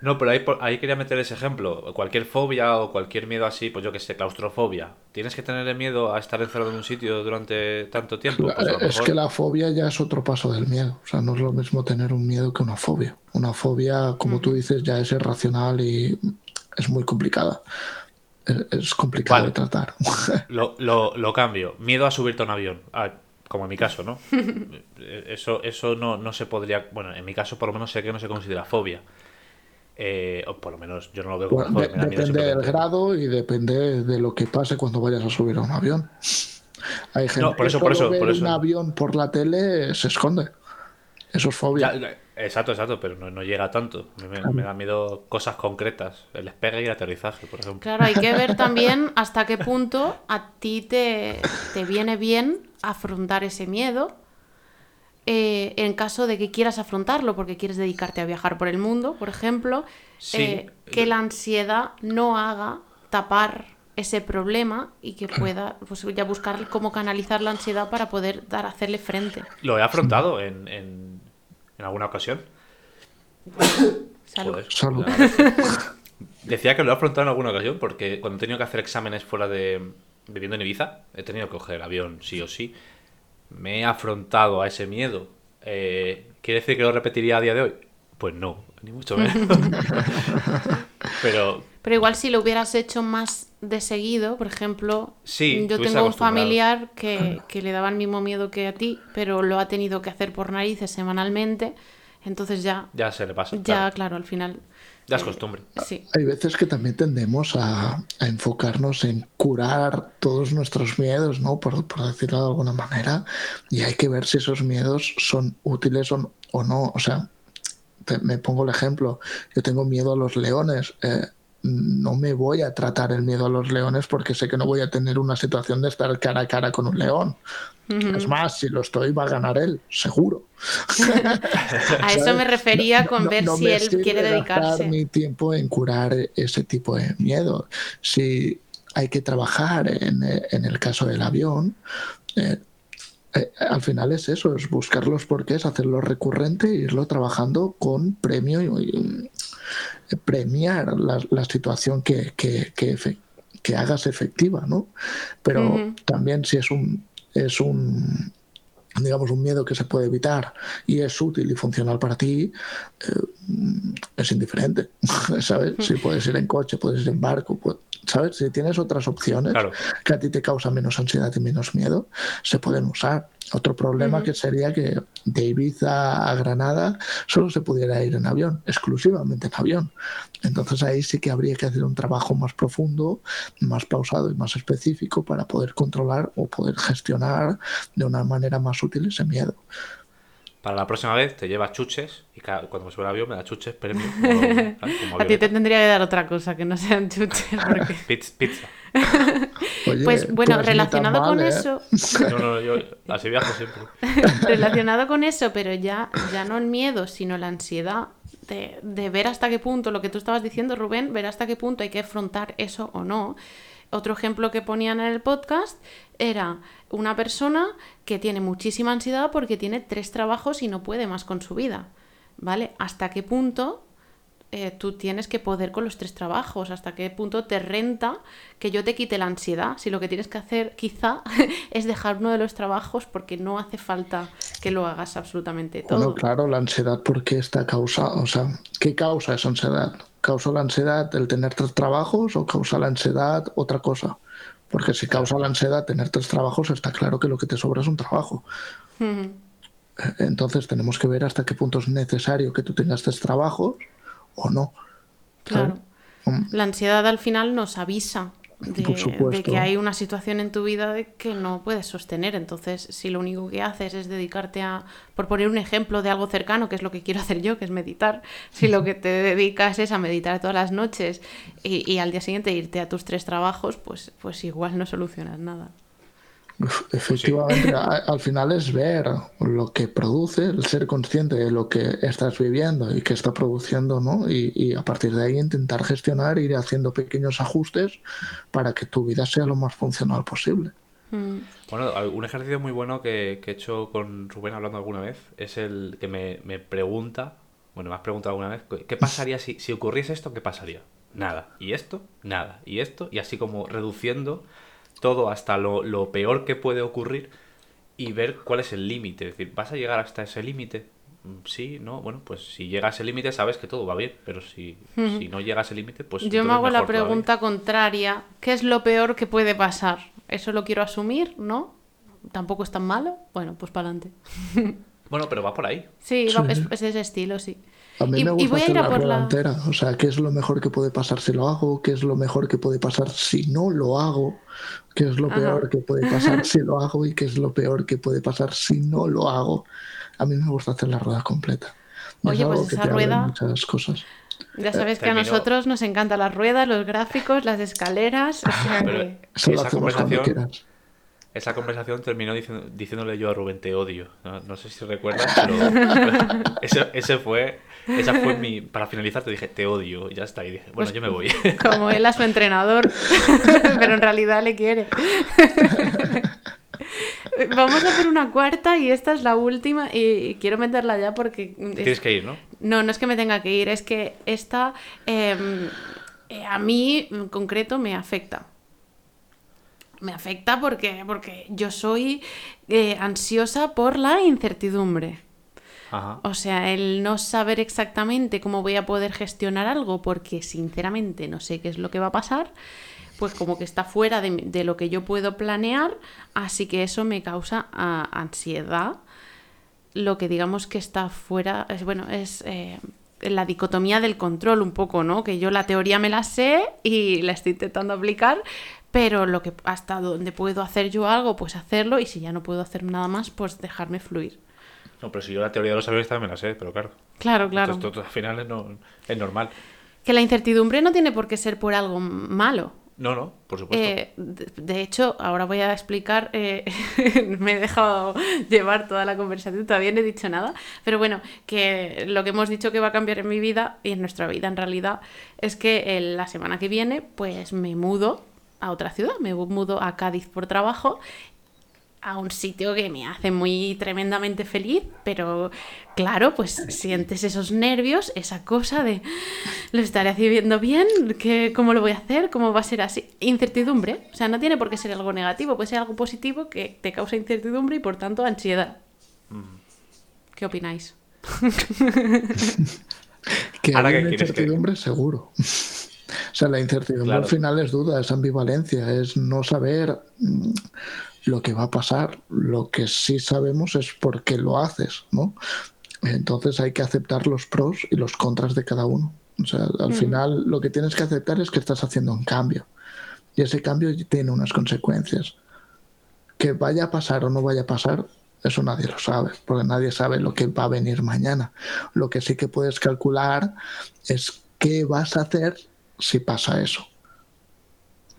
No, pero ahí, ahí quería meter ese ejemplo. Cualquier fobia o cualquier miedo así, pues yo que sé, claustrofobia. ¿Tienes que tener miedo a estar encerrado en un sitio durante tanto tiempo? Pues es que la fobia ya es otro paso del miedo. O sea, no es lo mismo tener un miedo que una fobia. Una fobia, como tú dices, ya es irracional y es muy complicada. Es complicado de tratar. Lo, lo, lo, cambio. Miedo a subirte a un avión. Ah, como en mi caso, ¿no? Eso, eso no, no se podría. Bueno, en mi caso, por lo menos sé que no se considera fobia. Eh, o por lo menos yo no lo veo como Depende del grado y depende de lo que pase cuando vayas a subir a un avión. Hay gente por eso, que por eso, por un avión por la tele se esconde. Eso es fobia. exacto, exacto, pero no, llega tanto. Me, me, da miedo cosas concretas, el despegue y el aterrizaje, por ejemplo. Claro, hay que ver también hasta qué punto a ti te, te viene bien afrontar ese miedo eh, en caso de que quieras afrontarlo porque quieres dedicarte a viajar por el mundo, por ejemplo, eh, que la ansiedad no haga tapar ese problema y que pueda pues, ya buscar cómo canalizar la ansiedad para poder dar, hacerle frente. Lo he afrontado en, en, alguna ocasión. Decía que lo he afrontado en alguna ocasión porque cuando he tenido que hacer exámenes fuera de viviendo en Ibiza, he tenido que coger el avión sí o sí me he afrontado a ese miedo. Eh, ¿Quiere decir que lo repetiría a día de hoy? Pues no, ni mucho menos. Pero... Pero igual si lo hubieras hecho más de seguido, por ejemplo, yo tengo un familiar que, que, le daba el mismo miedo que a ti, pero lo ha tenido que hacer por narices semanalmente, entonces ya... Ya se le pasa. Ya, claro al final ya es costumbre. Hay veces que también tendemos a, enfocarnos en curar todos nuestros miedos, ¿no? Por, decirlo de alguna manera, y hay que ver si esos miedos son útiles o, no. O sea, me pongo el ejemplo, yo tengo miedo a los leones. Eh, no me voy a tratar el miedo a los leones porque sé que no voy a tener una situación de estar cara a cara con un león. Es más, si lo estoy, va a ganar él, seguro. a eso me refería con ver si él quiere dedicarse. mi tiempo en curar ese tipo de miedo. Si hay que trabajar en, el caso del avión, eh, eh, al final es eso, es buscar los porqués, hacerlo recurrente e irlo trabajando con premio y, premiar la, situación que, que, hagas efectiva, ¿no? Pero también si es un es un digamos, un miedo que se puede evitar y es útil y funcional para ti, eh, es indiferente, ¿sabes? Si puedes ir en coche, puedes ir en barco, ¿sabes? Si tienes otras opciones que a ti te causan menos ansiedad y menos miedo, se pueden usar. Otro problema que sería que de Ibiza a Granada solo se pudiera ir en avión, exclusivamente en avión. Entonces ahí sí que habría que hacer un trabajo más profundo, más pausado y más específico para poder controlar o poder gestionar de una manera más útil ese miedo. Para la próxima vez te llevas chuches y cuando me sube el avión me da chuches premio. a ti te tendría que dar otra cosa que no sean chuches. pizza. Pues bueno, relacionado con ¿eh? eso. No, no, yo así viajo siempre. relacionado con eso, pero ya, ya no el miedo, sino la ansiedad de, de ver hasta qué punto, lo que tú estabas diciendo, Rubén, ver hasta qué punto hay que afrontar eso o no. Otro ejemplo que ponían en el podcast era una persona que tiene muchísima ansiedad porque tiene tres trabajos y no puede más con su vida. ¿Vale? ¿Hasta qué punto eh, tú tienes que poder con los tres trabajos? ¿Hasta qué punto te renta que yo te quite la ansiedad? Si lo que tienes que hacer quizá es dejar uno de los trabajos porque no hace falta que lo hagas absolutamente todo. Bueno, claro, la ansiedad porque está causa, o sea, ¿qué causa esa ansiedad? ¿Causa la ansiedad el tener tres trabajos o causa la ansiedad otra cosa? Porque si causa la ansiedad tener tres trabajos, está claro que lo que te sobra es un trabajo. Entonces tenemos que ver hasta qué punto es necesario que tú tengas tres trabajos o no. Claro. La ansiedad al final nos avisa de, que hay una situación en tu vida de que no puedes sostener. Entonces, si lo único que haces es dedicarte a, por poner un ejemplo de algo cercano, que es lo que quiero hacer yo, que es meditar, si lo que te dedicas es a meditar todas las noches y, y al día siguiente irte a tus tres trabajos, pues, pues igual no solucionas nada. Efectivamente, al final es ver lo que produce, el ser consciente de lo que estás viviendo y que está produciendo, ¿no? Y, a partir de ahí intentar gestionar, ir haciendo pequeños ajustes para que tu vida sea lo más funcional posible. Mm. Bueno, un ejercicio muy bueno que, he hecho con Rubén hablando alguna vez es el que me, pregunta, bueno, me has preguntado alguna vez, ¿qué pasaría si, si ocurriese esto? ¿Qué pasaría? Nada. ¿Y esto? Nada. ¿Y esto? Y así como reduciendo todo hasta lo, peor que puede ocurrir y ver cuál es el límite. Es decir, ¿vas a llegar hasta ese límite? Mm, sí, no, bueno, pues si llega a ese límite sabes que todo va bien, pero si, si no llega a ese límite, pues... Yo me hago la pregunta contraria, ¿qué es lo peor que puede pasar? ¿Eso lo quiero asumir? ¿No? ¿Tampoco es tan malo? Bueno, pues para adelante. bueno, pero va por ahí. Sí, es ese estilo, sí. A mí me gusta hacer la rueda entera. O sea, ¿qué es lo mejor que puede pasar si lo hago? ¿Qué es lo mejor que puede pasar si no lo hago? ¿Qué es lo peor que puede pasar si lo hago? ¿Y qué es lo peor que puede pasar si no lo hago? A mí me gusta hacer la rueda completa. Oye, pues esa rueda... Muchas cosas. Ya sabes que a nosotros nos encantan las ruedas, los gráficos, las escaleras. O sea que... esa conversación, esa conversación terminó diciéndole yo a Rubén, te odio. No, sé si recuerdas, pero ese, ese fue esa fue mi. Para finalizar, te dije, te odio. Y ya está. Y dije, bueno, pues yo me voy. Como él a su entrenador. pero en realidad le quiere. Vamos a hacer una cuarta y esta es la última. Y quiero meterla ya porque. Tienes que ir, ¿no? No, no es que me tenga que ir. Es que esta. Em, eh, a mí, en concreto, me afecta me afecta porque, porque yo soy eh, ansiosa por la incertidumbre. O sea, el no saber exactamente cómo voy a poder gestionar algo porque sinceramente no sé qué es lo que va a pasar, pues como que está fuera de, lo que yo puedo planear, así que eso me causa ah, ansiedad. Lo que digamos que está fuera, es, bueno, es eh, la dicotomía del control un poco, ¿no? Que yo la teoría me la sé y la estoy intentando aplicar, pero lo que hasta donde puedo hacer yo algo, pues hacerlo, y si ya no puedo hacer nada más, pues dejarme fluir. No, pero si yo la teoría de los aviones también me la sé, pero claro. Claro, claro. Esto, al final es, normal. Que la incertidumbre no tiene por qué ser por algo malo. No, no, por supuesto. Eh, de, hecho, ahora voy a explicar, eh, me he dejado llevar toda la conversación, todavía no he dicho nada, pero bueno, que lo que hemos dicho que va a cambiar en mi vida y en nuestra vida en realidad es que la semana que viene pues me mudo a otra ciudad, me mudo a Cádiz por trabajo a un sitio que me hace muy tremendamente feliz, pero claro, pues sientes esos nervios, esa cosa de lo estaré haciendo bien, ¿Qué, cómo lo voy a hacer, cómo va a ser así, incertidumbre, o sea, no tiene por qué ser algo negativo, puede ser algo positivo que te causa incertidumbre y por tanto ansiedad. ¿Qué opináis? que hay incertidumbre seguro. O sea, la incertidumbre al final es duda, es ambivalencia, es no saber mm, lo que va a pasar. Lo que sí sabemos es por qué lo haces, ¿no? Entonces hay que aceptar los pros y los contras de cada uno. O sea, al final lo que tienes que aceptar es que estás haciendo un cambio. Y ese cambio tiene unas consecuencias. Que vaya a pasar o no vaya a pasar, eso nadie lo sabe, porque nadie sabe lo que va a venir mañana. Lo que sí que puedes calcular es qué vas a hacer si pasa eso.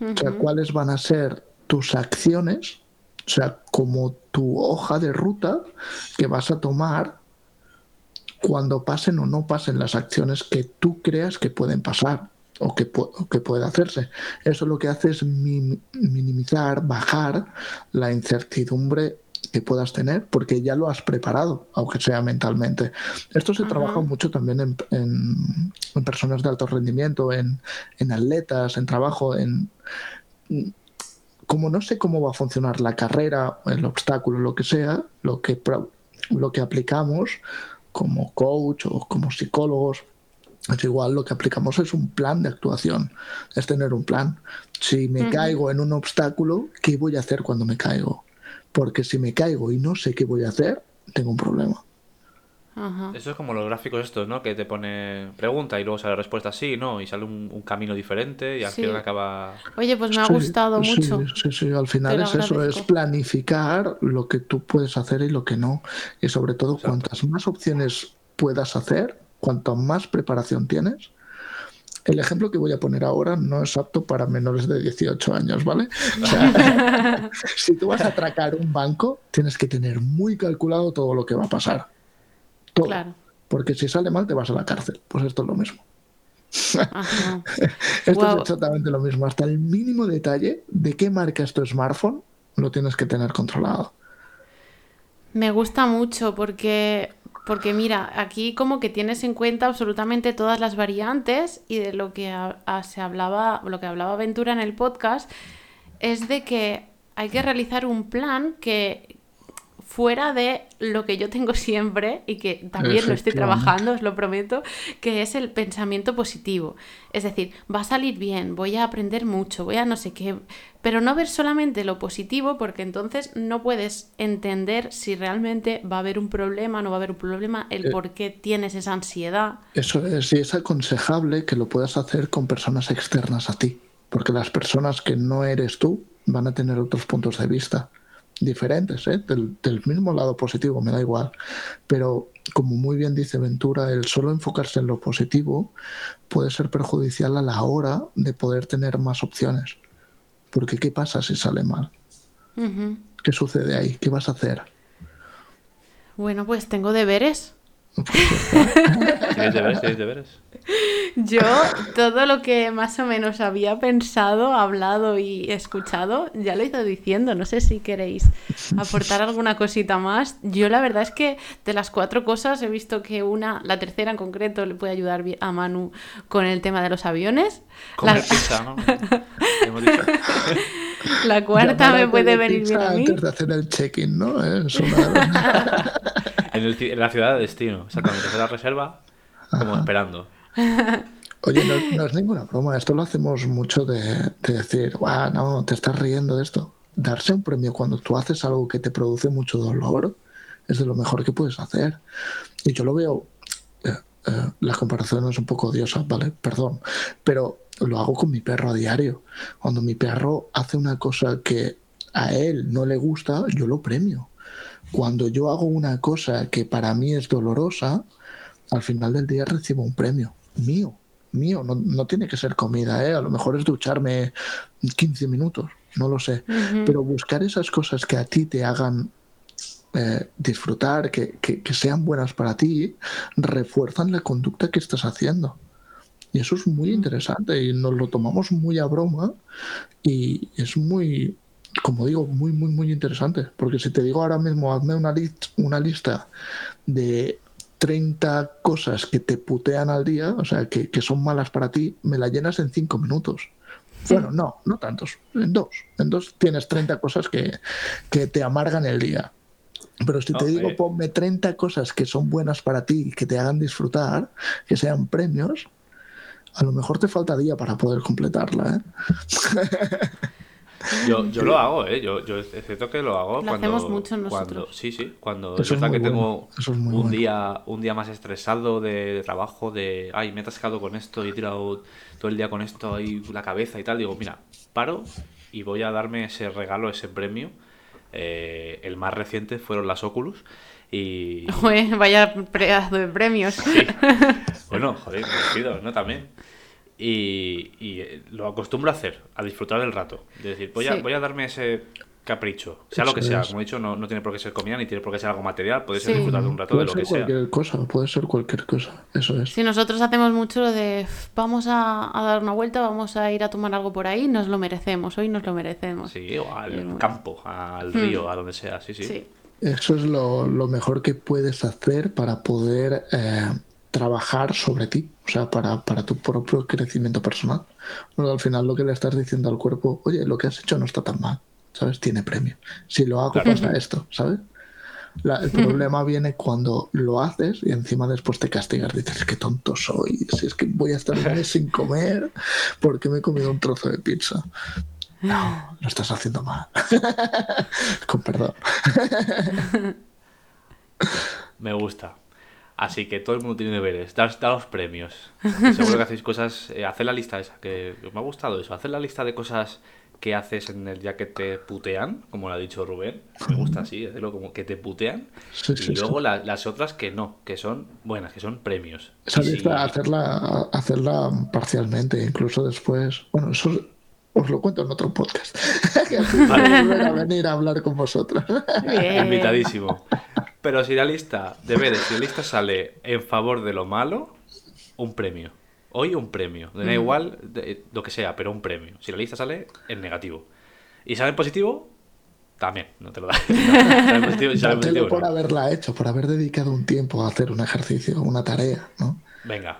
O sea, cuáles van a ser tus acciones, o sea, como tu hoja de ruta que vas a tomar cuando pasen o no pasen las acciones que tú creas que pueden pasar o que, que puede hacerse. Eso lo que hace es minimizar, bajar la incertidumbre que puedas tener porque ya lo has preparado, aunque sea mentalmente. Esto se trabaja mucho también en, en, personas de alto rendimiento, en, en atletas, en trabajo, en... Como no sé cómo va a funcionar la carrera, el obstáculo, lo que sea, lo que, lo que aplicamos como coach o como psicólogos, es igual, lo que aplicamos es un plan de actuación, es tener un plan. Si me caigo en un obstáculo, ¿qué voy a hacer cuando me caigo? Porque si me caigo y no sé qué voy a hacer, tengo un problema. Eso es como los gráficos estos, ¿no? Que te pone pregunta y luego sale respuesta sí, ¿no? Y sale un, camino diferente y al final acaba... Oye, pues me ha gustado mucho. Sí, sí, al final es eso, es planificar lo que tú puedes hacer y lo que no. Y sobre todo, cuantas más opciones puedas hacer, cuanto más preparación tienes, el ejemplo que voy a poner ahora no es apto para menores de 18 años, ¿vale? O sea, si tú vas a atracar un banco, tienes que tener muy calculado todo lo que va a pasar. Claro. Porque si sale mal te vas a la cárcel. Pues esto es lo mismo. esto es exactamente lo mismo. Hasta el mínimo detalle de qué marca es tu smartphone lo tienes que tener controlado. Me gusta mucho porque, porque mira, aquí como que tienes en cuenta absolutamente todas las variantes y de lo que se hablaba, lo que hablaba Ventura en el podcast, es de que hay que realizar un plan que, fuera de lo que yo tengo siempre y que también lo estoy trabajando, os lo prometo, que es el pensamiento positivo. Es decir, va a salir bien, voy a aprender mucho, voy a no sé qué, pero no ver solamente lo positivo porque entonces no puedes entender si realmente va a haber un problema, no va a haber un problema, el eh, por qué tienes esa ansiedad. Eso es, y es aconsejable que lo puedas hacer con personas externas a ti, porque las personas que no eres tú van a tener otros puntos de vista diferentes, ¿eh? del, mismo lado positivo, me da igual. Pero como muy bien dice Ventura, el solo enfocarse en lo positivo puede ser perjudicial a la hora de poder tener más opciones. Porque ¿qué pasa si sale mal? ¿Qué sucede ahí? ¿Qué vas a hacer? Bueno, pues tengo deberes. ¿Tienes deberes? ¿Tienes deberes? Yo, todo lo que más o menos había pensado, hablado y escuchado, ya lo he ido diciendo. No sé si queréis aportar alguna cosita más. Yo, la verdad es que de las cuatro cosas he visto que una, la tercera en concreto, le puede ayudar a Manu con el tema de los aviones. la... la cuarta me puede venir bien a mí. Antes de hacer el check-in, ¿no? en, la ciudad de destino, exactamente. Hacer la reserva como esperando. Oye, no, es ninguna broma, esto lo hacemos mucho de, decir, Guau, no, te estás riendo de esto. Darse un premio cuando tú haces algo que te produce mucho dolor es de lo mejor que puedes hacer. Y yo lo veo, eh, eh, la comparación es un poco odiosa, ¿vale? Perdón, pero lo hago con mi perro a diario. Cuando mi perro hace una cosa que a él no le gusta, yo lo premio. Cuando yo hago una cosa que para mí es dolorosa, al final del día recibo un premio mío, mío, no, tiene que ser comida, ¿eh? a lo mejor es ducharme 15 minutos, no lo sé, pero buscar esas cosas que a ti te hagan eh, disfrutar, que, sean buenas para ti, refuerzan la conducta que estás haciendo. Y eso es muy interesante y nos lo tomamos muy a broma y es muy, como digo, muy, muy, muy interesante. Porque si te digo ahora mismo, hazme una, una lista de 30 cosas que te putean al día, o sea, que, son malas para ti, me la llenas en 5 minutos. Bueno, no, no tantos, en dos. En dos tienes 30 cosas que, te amargan el día. Pero si te digo, ponme 30 cosas que son buenas para ti, que te hagan disfrutar, que sean premios, a lo mejor te faltaría para poder completarla. ¿eh? Yo, yo lo hago, ¿eh? Yo, yo es cierto que lo hago lo cuando... hacemos mucho nosotros. Cuando, sí, sí. Cuando es verdad que tengo un, día, un día más estresado de, trabajo, de... Ay, me he atascado con esto y he tirado todo el día con esto ahí la cabeza y tal. Digo, mira, paro y voy a darme ese regalo, ese premio. Eh, el más reciente fueron las Oculus. Y... vaya pedazo de premios. Bueno, joder, me pido, ¿no? También. Y, eh, lo acostumbro a hacer, a disfrutar del rato. Es decir, voy a, voy a darme ese capricho, sea lo que sea. Como he dicho, no, no, tiene por qué ser comida ni tiene por qué ser algo material, puede ser disfrutar de un rato de lo que sea. Puede ser cualquier cosa, puede ser cualquier cosa, eso es. Si nosotros hacemos mucho lo de vamos a, dar una vuelta, vamos a ir a tomar algo por ahí, nos lo merecemos, hoy nos lo merecemos. Sí, o al campo, al hmm. río, a donde sea, sí, sí. Eso es lo, lo, mejor que puedes hacer para poder eh, trabajar sobre ti, o sea, para, para tu propio crecimiento personal. Bueno, al final lo que le estás diciendo al cuerpo, oye, lo que has hecho no está tan mal, ¿sabes? Tiene premio. Si lo hago, pasa esto, ¿sabes? el problema viene cuando lo haces y encima después te castigas. Dices, qué tonto soy. Si es que voy a estar un mes sin comer porque me he comido un trozo de pizza. No, lo estás haciendo mal. Con perdón. Me gusta. Así que todo el mundo tiene deberes. Da, los premios. Seguro que hacéis cosas. Eh, haced la lista esa, que me ha gustado eso. Haced la lista de cosas que haces en el día que te putean, como lo ha dicho Rubén. Me gusta así, hacerlo como que te putean. y luego las otras que no, que son buenas, que son premios. Esa lista, hacerla, hacerla parcialmente, incluso después. Bueno, eso os lo cuento en otro podcast. que vale. a venir a hablar con vosotros. Invitadísimo. Pero si la lista de veres, si la lista sale en favor de lo malo, un premio. Hoy un premio. Da mm. igual lo que sea, pero un premio. Si la lista sale en negativo. Y sale en positivo, también, no te lo da. sale positivo, sale positivo, por haberla hecho, por haber dedicado un tiempo a hacer un ejercicio, una tarea, ¿no? Venga,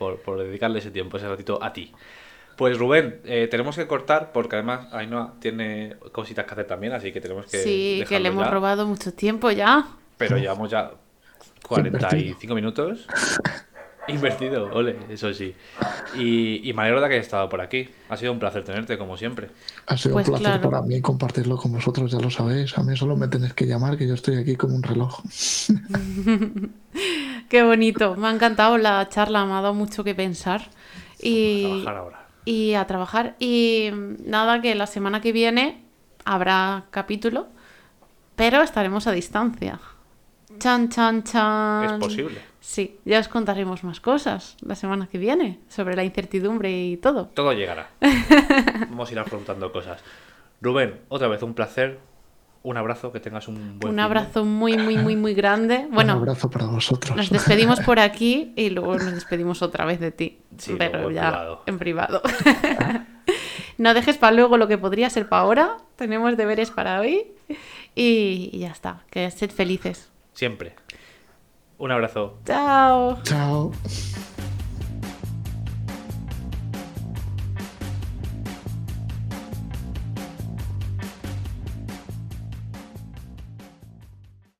por, por dedicarle ese tiempo, ese ratito a ti. Pues Rubén, eh, tenemos que cortar porque además Ainhoa tiene cositas que hacer también, así que tenemos que. Sí, que le hemos robado mucho tiempo ya. Pero llevamos ya 45 minutos. Invertido, ole, eso sí. Y, y, me alegro de que hayas estado por aquí. Ha sido un placer tenerte, como siempre. Ha sido un pues placer para mí compartirlo con vosotros, ya lo sabéis. A mí solo me tenéis que llamar, que yo estoy aquí como un reloj. Qué bonito. Me ha encantado la charla, me ha dado mucho que pensar. Y... A trabajar ahora y a trabajar. Y nada, que la semana que viene habrá capítulo, pero estaremos a distancia. Chan, chan, chan. Es posible. Sí, ya os contaremos más cosas la semana que viene sobre la incertidumbre y todo. Todo llegará. Vamos a ir afrontando cosas. Rubén, otra vez un placer un abrazo, que tengas un buen Un abrazo muy, muy, muy, muy grande. Bueno, un abrazo para vosotros. Nos despedimos por aquí y luego nos despedimos otra vez de ti. pero ya en privado. no dejes para luego lo que podría ser para ahora. Tenemos deberes para hoy. Y, ya está. Que sed felices. Siempre. Un abrazo. Chao. Chao.